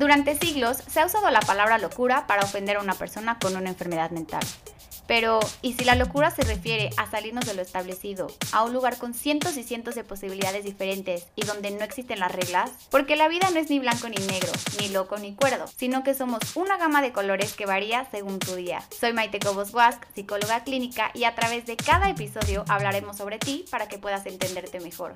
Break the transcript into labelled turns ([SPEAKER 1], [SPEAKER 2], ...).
[SPEAKER 1] Durante siglos se ha usado la palabra locura para ofender a una persona con una enfermedad mental. Pero, ¿y si la locura se refiere a salirnos de lo establecido, a un lugar con cientos y cientos de posibilidades diferentes y donde no existen las reglas? Porque la vida no es ni blanco ni negro, ni loco ni cuerdo, sino que somos una gama de colores que varía según tu día. Soy Maite Cobos Wask, psicóloga clínica, y a través de cada episodio hablaremos sobre ti para que puedas entenderte mejor.